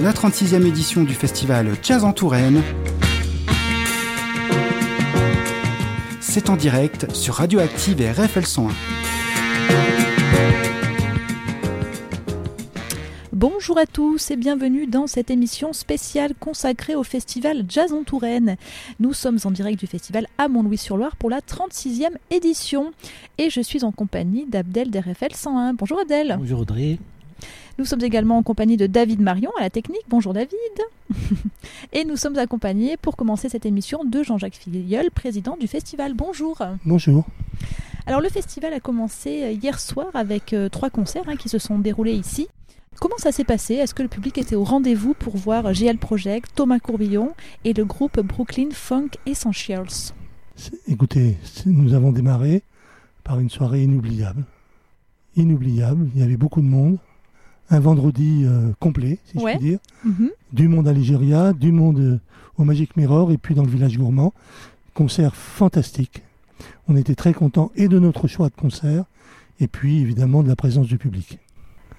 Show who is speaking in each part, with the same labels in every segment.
Speaker 1: la 36e édition du festival Jazz en Touraine. C'est en direct sur Radioactive et RFL 101.
Speaker 2: Bonjour à tous et bienvenue dans cette émission spéciale consacrée au festival Jazz en Touraine. Nous sommes en direct du festival à Mont-Louis-sur-Loire pour la 36e édition et je suis en compagnie d'Abdel d'RFL 101. Bonjour Abdel.
Speaker 3: Bonjour Audrey.
Speaker 2: Nous sommes également en compagnie de David Marion à la technique. Bonjour David. Et nous sommes accompagnés pour commencer cette émission de Jean-Jacques Filleul, président du festival. Bonjour.
Speaker 3: Bonjour.
Speaker 2: Alors le festival a commencé hier soir avec euh, trois concerts hein, qui se sont déroulés ici. Comment ça s'est passé? Est-ce que le public était au rendez-vous pour voir GL Project, Thomas Courbillon et le groupe Brooklyn Funk Essentials?
Speaker 3: Écoutez, nous avons démarré par une soirée inoubliable. Inoubliable, il y avait beaucoup de monde. Un vendredi euh, complet, si je puis dire.
Speaker 2: Mhm.
Speaker 3: Du monde à l'Algérie, du monde euh, au Magic Mirror et puis dans le village gourmand. Concert fantastique. On était très contents et de notre choix de concert et puis évidemment de la présence du public.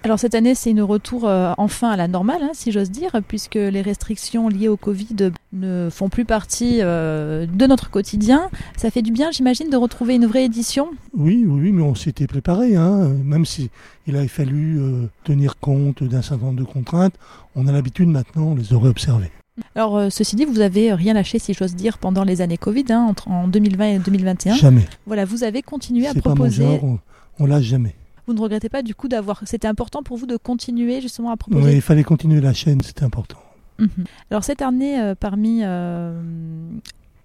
Speaker 2: Alors cette année, c'est une retour euh, enfin à la normale, hein, si j'ose dire, puisque les restrictions liées au Covid ne font plus partie euh, de notre quotidien. Ça fait du bien, j'imagine, de retrouver une vraie édition.
Speaker 3: Oui, oui, mais on s'était préparé, hein, même si il avait fallu euh, tenir compte d'un certain nombre de contraintes. On a l'habitude maintenant, on les aurait observées.
Speaker 2: Alors, ceci dit, vous avez rien lâché, si j'ose dire, pendant les années Covid, hein, entre en 2020 et 2021.
Speaker 3: Jamais.
Speaker 2: Voilà, vous avez continué à
Speaker 3: C'est pas mon
Speaker 2: proposer.
Speaker 3: genre, on, on lâche jamais.
Speaker 2: Vous ne regrettez pas du coup d'avoir. C'était important pour vous de continuer justement à
Speaker 3: Oui,
Speaker 2: proposer.
Speaker 3: il fallait continuer la chaîne, c'était important.
Speaker 2: Mhm. Alors cette année, euh, parmi euh,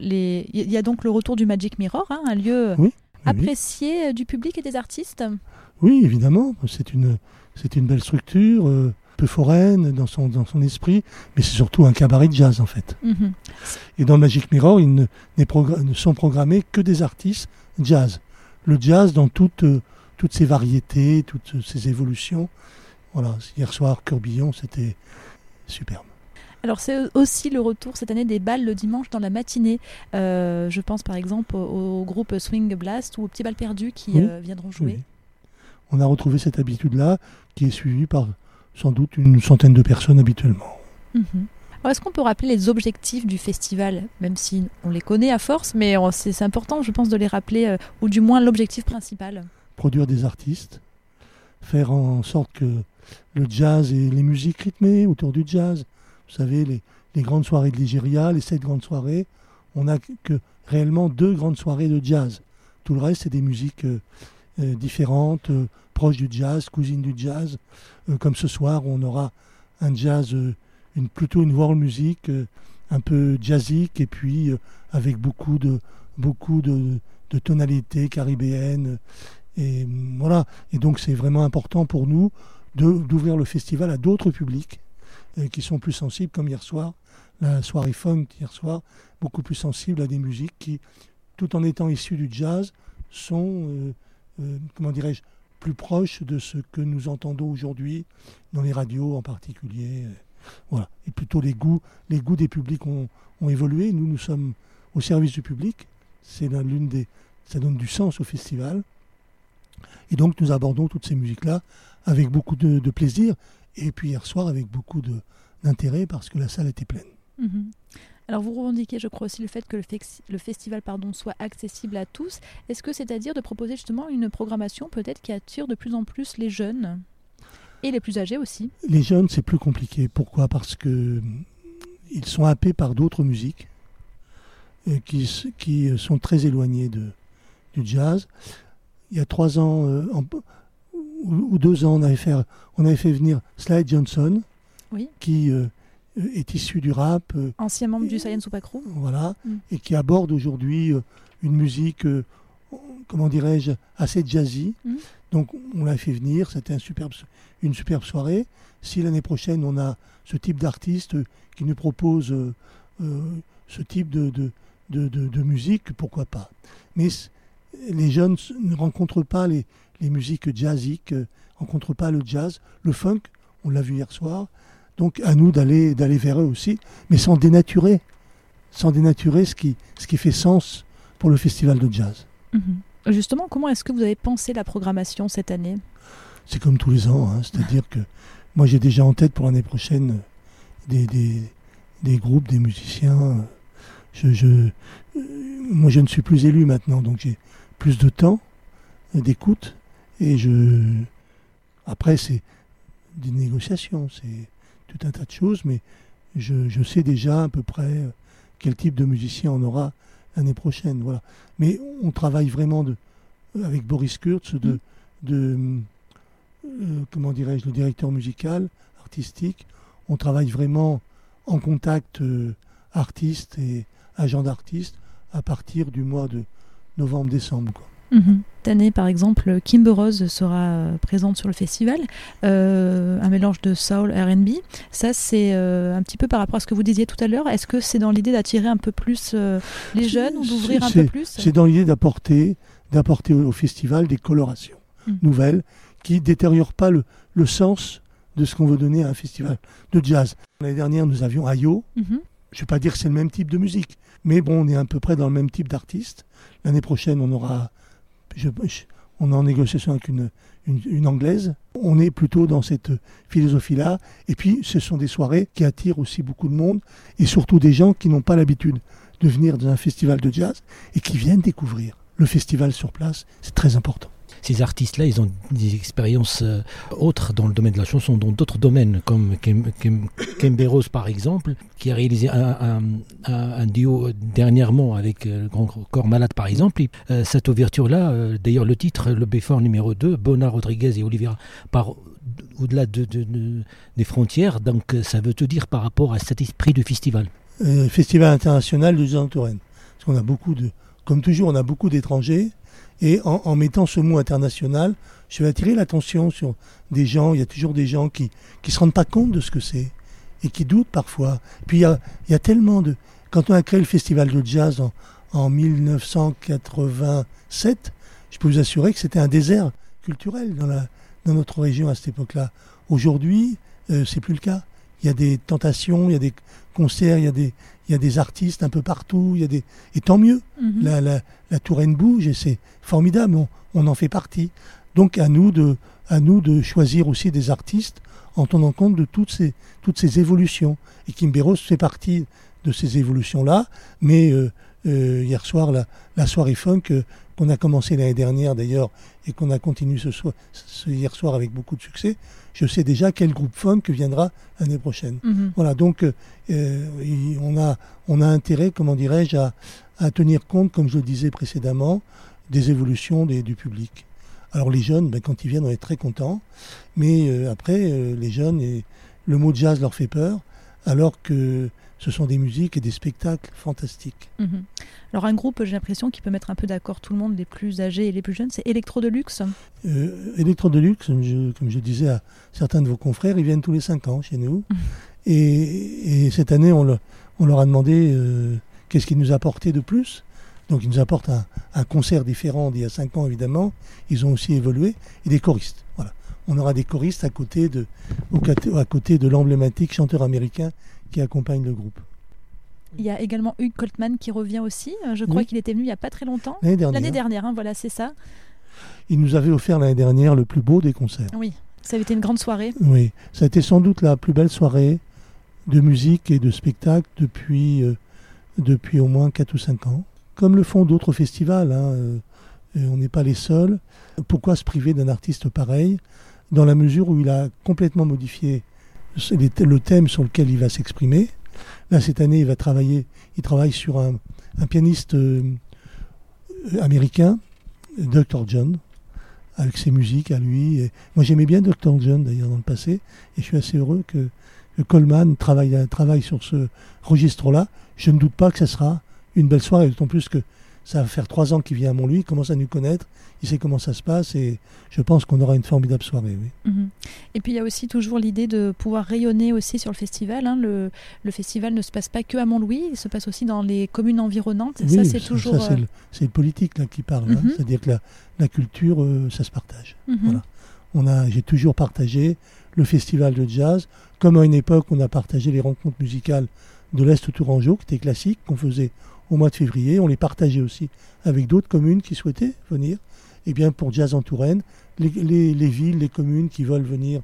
Speaker 2: les, il y a donc le retour du Magic Mirror, hein, un lieu
Speaker 3: Oui, oui.
Speaker 2: apprécié euh, du public et des artistes.
Speaker 3: Oui, évidemment, c'est une, c'est une belle structure, euh, peu foraine dans son, dans son esprit, mais c'est surtout un cabaret de jazz en fait.
Speaker 2: Mhm.
Speaker 3: Et dans le Magic Mirror, ils ne, sont programmés que des artistes jazz. Le jazz dans toutes, euh, toutes ses variétés, toutes ses évolutions. Voilà, hier soir, Curbillon, c'était superbe.
Speaker 2: Alors c'est aussi le retour cette année des balles le dimanche dans la matinée. Euh, je pense par exemple au, au groupe Swing Blast ou au Petit Bal Perdu qui
Speaker 3: Oui.
Speaker 2: euh, viendront jouer.
Speaker 3: Oui. On a retrouvé cette habitude-là qui est suivie par sans doute une centaine de personnes habituellement.
Speaker 2: Mhm. Alors, Est-ce qu'on peut rappeler les objectifs du festival, même si on les connaît à force, mais c'est c'est important, je pense, de les rappeler, euh, ou du moins l'objectif principal?
Speaker 3: Produire des artistes, faire en sorte que le jazz et les musiques rythmées autour du jazz, vous savez, les, grandes soirées de l'Igéria, les sept grandes soirées, on n'a que réellement deux grandes soirées de jazz. Tout le reste, c'est des musiques euh, euh, différentes, euh, proches du jazz, cousines du jazz. Comme ce soir, on aura un jazz, une, plutôt une world music, un peu jazzique, et puis avec beaucoup de, beaucoup de tonalités caribéennes. Et voilà. Et donc c'est vraiment important pour nous d'ouvrir le festival à d'autres publics euh, qui sont plus sensibles, comme hier soir, la soirée funk hier soir, beaucoup plus sensibles à des musiques qui, tout en étant issues du jazz, sont, euh, euh, comment dirais-je, plus proches de ce que nous entendons aujourd'hui dans les radios en particulier. euh, Voilà. Et plutôt les goûts, les goûts des publics ont, ont évolué. Nous, nous sommes au service du public. C'est l'un- l'une des, ça donne du sens au festival. Et donc nous abordons toutes ces musiques-là avec beaucoup de, de plaisir. Et puis hier soir avec beaucoup d'intérêt parce que la salle était pleine.
Speaker 2: Mhm. Alors vous revendiquez, je crois aussi, le fait que le, festival pardon, soit accessible à tous. Est-ce que c'est-à-dire de proposer justement une programmation peut-être qui attire de plus en plus les jeunes et les plus âgés aussi?
Speaker 3: Les jeunes, c'est plus compliqué. Pourquoi? Parce que hum, ils sont happés par d'autres musiques euh, qui, qui euh, sont très éloignées de, du jazz. Il y a trois ans, euh, en- ou, deux ans, on avait fait, on avait fait venir Slade Johnson,
Speaker 2: Oui.
Speaker 3: qui euh, est issu du rap, euh,
Speaker 2: Ancien membre du Science Super Crew
Speaker 3: voilà,
Speaker 2: Mm.
Speaker 3: et qui aborde aujourd'hui une musique, comment dirais-je, assez jazzy.
Speaker 2: Mm.
Speaker 3: Donc on l'a fait venir, c'était un superbe, une superbe soirée. Si l'année prochaine on a ce type d'artiste qui nous propose euh, ce type de, de, de, de- de musique, pourquoi pas. Mais les jeunes ne rencontrent pas les, les musiques jazziques, ne rencontrent pas le jazz, le funk, on l'a vu hier soir. Donc à nous d'aller d'aller vers eux aussi, mais sans dénaturer, sans dénaturer ce qui, ce qui fait sens pour le festival de jazz.
Speaker 2: Mhm. Justement, comment est-ce que vous avez pensé la programmation cette année?
Speaker 3: C'est comme tous les ans, hein, c'est-à-dire que moi j'ai déjà en tête pour l'année prochaine des, des, des groupes, des musiciens. Je, je, moi, je ne suis plus élu maintenant, donc j'ai plus de temps d'écoute. Et je. Après, c'est des négociations, c'est tout un tas de choses, mais je, je, sais déjà à peu près quel type de musicien on aura l'année prochaine. Voilà. Mais on travaille vraiment de, avec Boris Kurtz de, de euh, comment dirais-je, le directeur musical, artistique. On travaille vraiment en contact euh, artiste et agent d'artiste à partir du mois de novembre-décembre.
Speaker 2: Mhm. Cette année, par exemple, Kimber Rose sera euh, présente sur le festival, euh, un mélange de soul, R&B. Ça, c'est euh, un petit peu par rapport à ce que vous disiez tout à l'heure. Est-ce que c'est dans l'idée d'attirer un peu plus les jeunes ou d'ouvrir un peu plus
Speaker 3: C'est dans l'idée d'apporter, d'apporter au, festival des colorations mhm. nouvelles qui détériorent pas le, le sens de ce qu'on veut donner à un festival de jazz. L'année dernière, nous avions Ayo. Mhm. Je ne vais pas dire que c'est le même type de musique, mais bon, on est à peu près dans le même type d'artiste. L'année prochaine, on aura on est en négociation avec une, une, anglaise. On est plutôt dans cette philosophie-là. Et puis, ce sont des soirées qui attirent aussi beaucoup de monde et surtout des gens qui n'ont pas l'habitude de venir dans un festival de jazz et qui viennent découvrir le festival sur place. C'est très important
Speaker 4: ces artistes-là, ils ont des expériences euh, autres dans le domaine de la chanson, dans d'autres domaines, comme Kembe Rose par exemple, qui a réalisé un, duo dernièrement avec euh, le Grand Corps Malade par exemple. Euh, cette ouverture-là, d'ailleurs le titre, le Before numéro 2, Bona Rodriguez et Olivia, par au-delà de, des frontières, donc ça veut te dire par rapport à cet esprit du festival.
Speaker 3: festival international de Jean Touraine. Parce qu'on comme toujours, on a beaucoup d'étrangers. Et en, mettant ce mot international, je vais attirer l'attention sur des gens, il y a toujours des gens qui ne se rendent pas compte de ce que c'est et qui doutent parfois. Puis il y a, il y tellement de... Quand on a créé le festival de jazz en, en 1987, je peux vous assurer que c'était un désert culturel dans, la, dans notre région à cette époque-là. Aujourd'hui, euh, c'est plus le cas. Il y a des tentations, il y a des concerts, il y a des, il y a des artistes un peu partout, il y a des... et tant mieux. Mhm. la, la, la, Touraine bouge et c'est formidable, on, en fait partie. Donc à nous, de, à nous de choisir aussi des artistes en tenant compte de toutes ces, toutes ces évolutions. Et Kimberos fait partie de ces évolutions-là, mais euh, euh, hier soir, la, la soirée funk euh, qu'on a commencé l'année dernière d'ailleurs et qu'on a continué ce, soir, ce, hier soir avec beaucoup de succès, je sais déjà quel groupe funk viendra l'année prochaine. Mhm. Voilà, donc euh, on, a, on a intérêt, comment dirais-je, à, à, tenir compte, comme je le disais précédemment, des évolutions des, du public. Alors les jeunes, ben, quand ils viennent, on est très contents, mais après, les jeunes, et, le mot jazz leur fait peur, alors que ce sont des musiques et des spectacles fantastiques.
Speaker 2: Mhm. Alors un groupe, j'ai l'impression, qui peut mettre un peu d'accord tout le monde, les plus âgés et les plus jeunes, c'est Electro Deluxe.
Speaker 3: Euh, Electro Deluxe, comme je, disais à certains de vos confrères, ils viennent tous les cinq ans chez nous. Mhm. Et, cette année, on, leur a demandé euh, qu'est-ce qu'ils nous apportaient de plus. Donc ils nous apportent un, concert différent d'il y a cinq ans, évidemment. Ils ont aussi évolué. Et des choristes. Voilà. On aura des choristes à côté de, à côté de l'emblématique chanteur américain qui accompagne le groupe.
Speaker 2: Il y a également Hugh Coltman qui revient aussi. Euh, je crois qu'il était venu il n'y a pas très longtemps.
Speaker 3: L'année dernière.
Speaker 2: L'année dernière, hein, voilà, c'est ça.
Speaker 3: Il nous avait offert l'année dernière le plus beau des concerts.
Speaker 2: Oui, ça avait été une grande soirée.
Speaker 3: Oui, ça a été sans doute la plus belle soirée de musique et de spectacle depuis, euh, depuis au moins 4 ou 5 ans. Comme le font d'autres festivals, hein, euh, on n'est pas les seuls. Pourquoi se priver d'un artiste pareil dans la mesure où il a complètement modifié le thème sur lequel il va s'exprimer. Là, cette année, il va travailler, il travaille sur un, pianiste euh, américain, Dr. John, avec ses musiques à lui. Moi, j'aimais bien Dr. John, d'ailleurs, dans le passé, et je suis assez heureux que, Coleman travaille, travaille sur ce registre-là. Je ne doute pas que ce sera une belle soirée, d'autant plus que ça va faire trois ans qu'il vient à Montlouis, il commence à nous connaître, il sait comment ça se passe et je pense qu'on aura une formidable soirée. Oui.
Speaker 2: Mhm. Et puis il y a aussi toujours l'idée de pouvoir rayonner aussi sur le festival. Hein. Le, le, festival ne se passe pas que à Montlouis, il se passe aussi dans les communes environnantes. ça, c'est toujours.
Speaker 3: Euh, c'est le, politique là, qui parle. Hein. Mhm. C'est-à-dire que la, la culture, euh, ça se partage. Mhm. Voilà. On a, j'ai toujours partagé le festival de jazz, comme à une époque on a partagé les rencontres musicales de l'Est Tourangeau, qui étaient classiques, qu'on faisait au mois de février. On les partageait aussi avec d'autres communes qui souhaitaient venir. Et eh bien pour Jazz en Touraine, les, villes, les communes qui veulent venir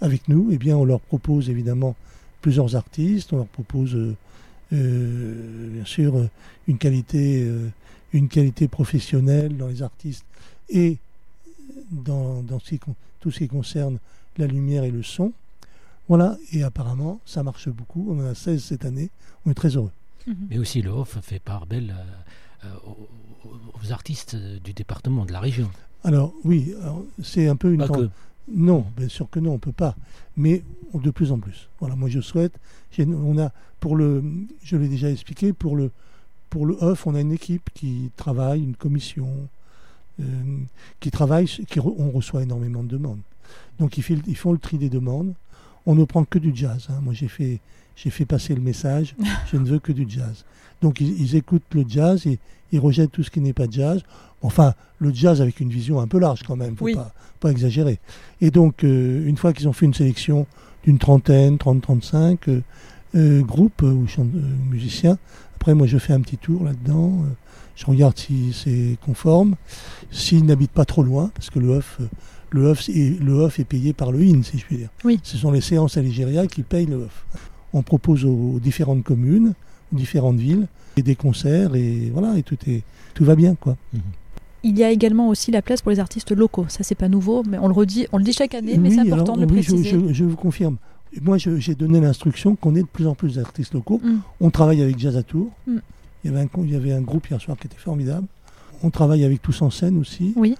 Speaker 3: avec nous, eh bien on leur propose évidemment plusieurs artistes. On leur propose, euh, euh, bien sûr, une qualité, une qualité professionnelle dans les artistes et dans, dans tout ce qui concerne la lumière et le son. Voilà, et apparemment, ça marche beaucoup. On en a 16 cette année. On est très heureux.
Speaker 4: Mais aussi, le OFF fait part belle aux, aux, artistes du département, de la région.
Speaker 3: Alors, oui, c'est un peu une.
Speaker 4: Pas que.
Speaker 3: Non, bien sûr que non, on peut pas. Mais de plus en plus. Voilà, moi je souhaite. On a pour le, je l'ai déjà expliqué, pour le pour le OFF, on a une équipe qui travaille, une commission euh, qui travaille, qui on reçoit énormément de demandes. Donc ils, ils, font le tri des demandes. On ne prend que du jazz. Hein. Moi j'ai fait j'ai fait passer le message. je ne veux que du jazz. Donc ils, écoutent le jazz et ils rejettent tout ce qui n'est pas jazz. Enfin, le jazz avec une vision un peu large quand même, faut pas, pas exagérer. Et donc, euh, une fois qu'ils ont fait une sélection d'une trentaine, 30-35 euh, euh, groupes ou musiciens, après moi je fais un petit tour là-dedans, je regarde si c'est conforme, s'ils n'habitent pas trop loin, parce que le off, le off, est, le off est payé par le IN, si je puis dire.
Speaker 2: Oui.
Speaker 3: Ce sont les séances à l'Igéria qui payent le off. On propose aux, différentes communes, aux différentes villes, et des concerts, et voilà, et tout, est, tout va bien, quoi. Mhm.
Speaker 2: Il y a également aussi la place pour les artistes locaux. Ça, c'est pas nouveau, mais on le redit, on le dit chaque année, mais c'est important de le préciser.
Speaker 3: Je, vous confirme. Moi, j'ai donné l'instruction qu'on ait de plus en plus d'artistes locaux. Mm. On travaille avec Jazz à Tours. Mm. Il, y avait un, il y avait un groupe hier soir qui était formidable. On travaille avec Tous en scène aussi.
Speaker 2: Oui.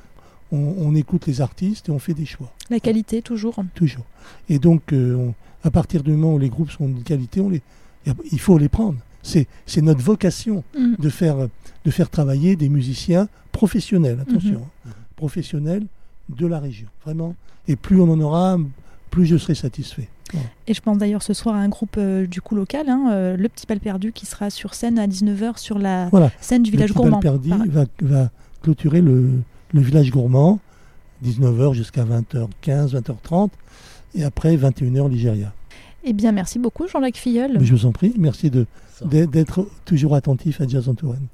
Speaker 3: On, écoute les artistes et on fait des choix.
Speaker 2: La qualité, toujours.
Speaker 3: Toujours. Et donc, euh, à partir du moment où les groupes sont de qualité, on les, il faut les prendre. C'est notre vocation mm. de, faire, de faire travailler des musiciens professionnels, attention, mm-hmm. hein. professionnels de la région, vraiment. Et plus on en aura, plus je serai satisfait.
Speaker 2: Et je pense d'ailleurs ce soir à un groupe euh, du coup local, hein, euh, Le Petit Pal Perdu, qui sera sur scène à 19h sur la scène du village gourmand.
Speaker 3: Le Petit Pal Perdu va, clôturer le, le village gourmand, 19h jusqu'à 20h15, 20h30, et après 21h Ligéria.
Speaker 2: Eh bien, merci beaucoup, Jean-Luc Filleul.
Speaker 3: je vous en prie, merci d'être toujours attentif à Jazz en Touraine.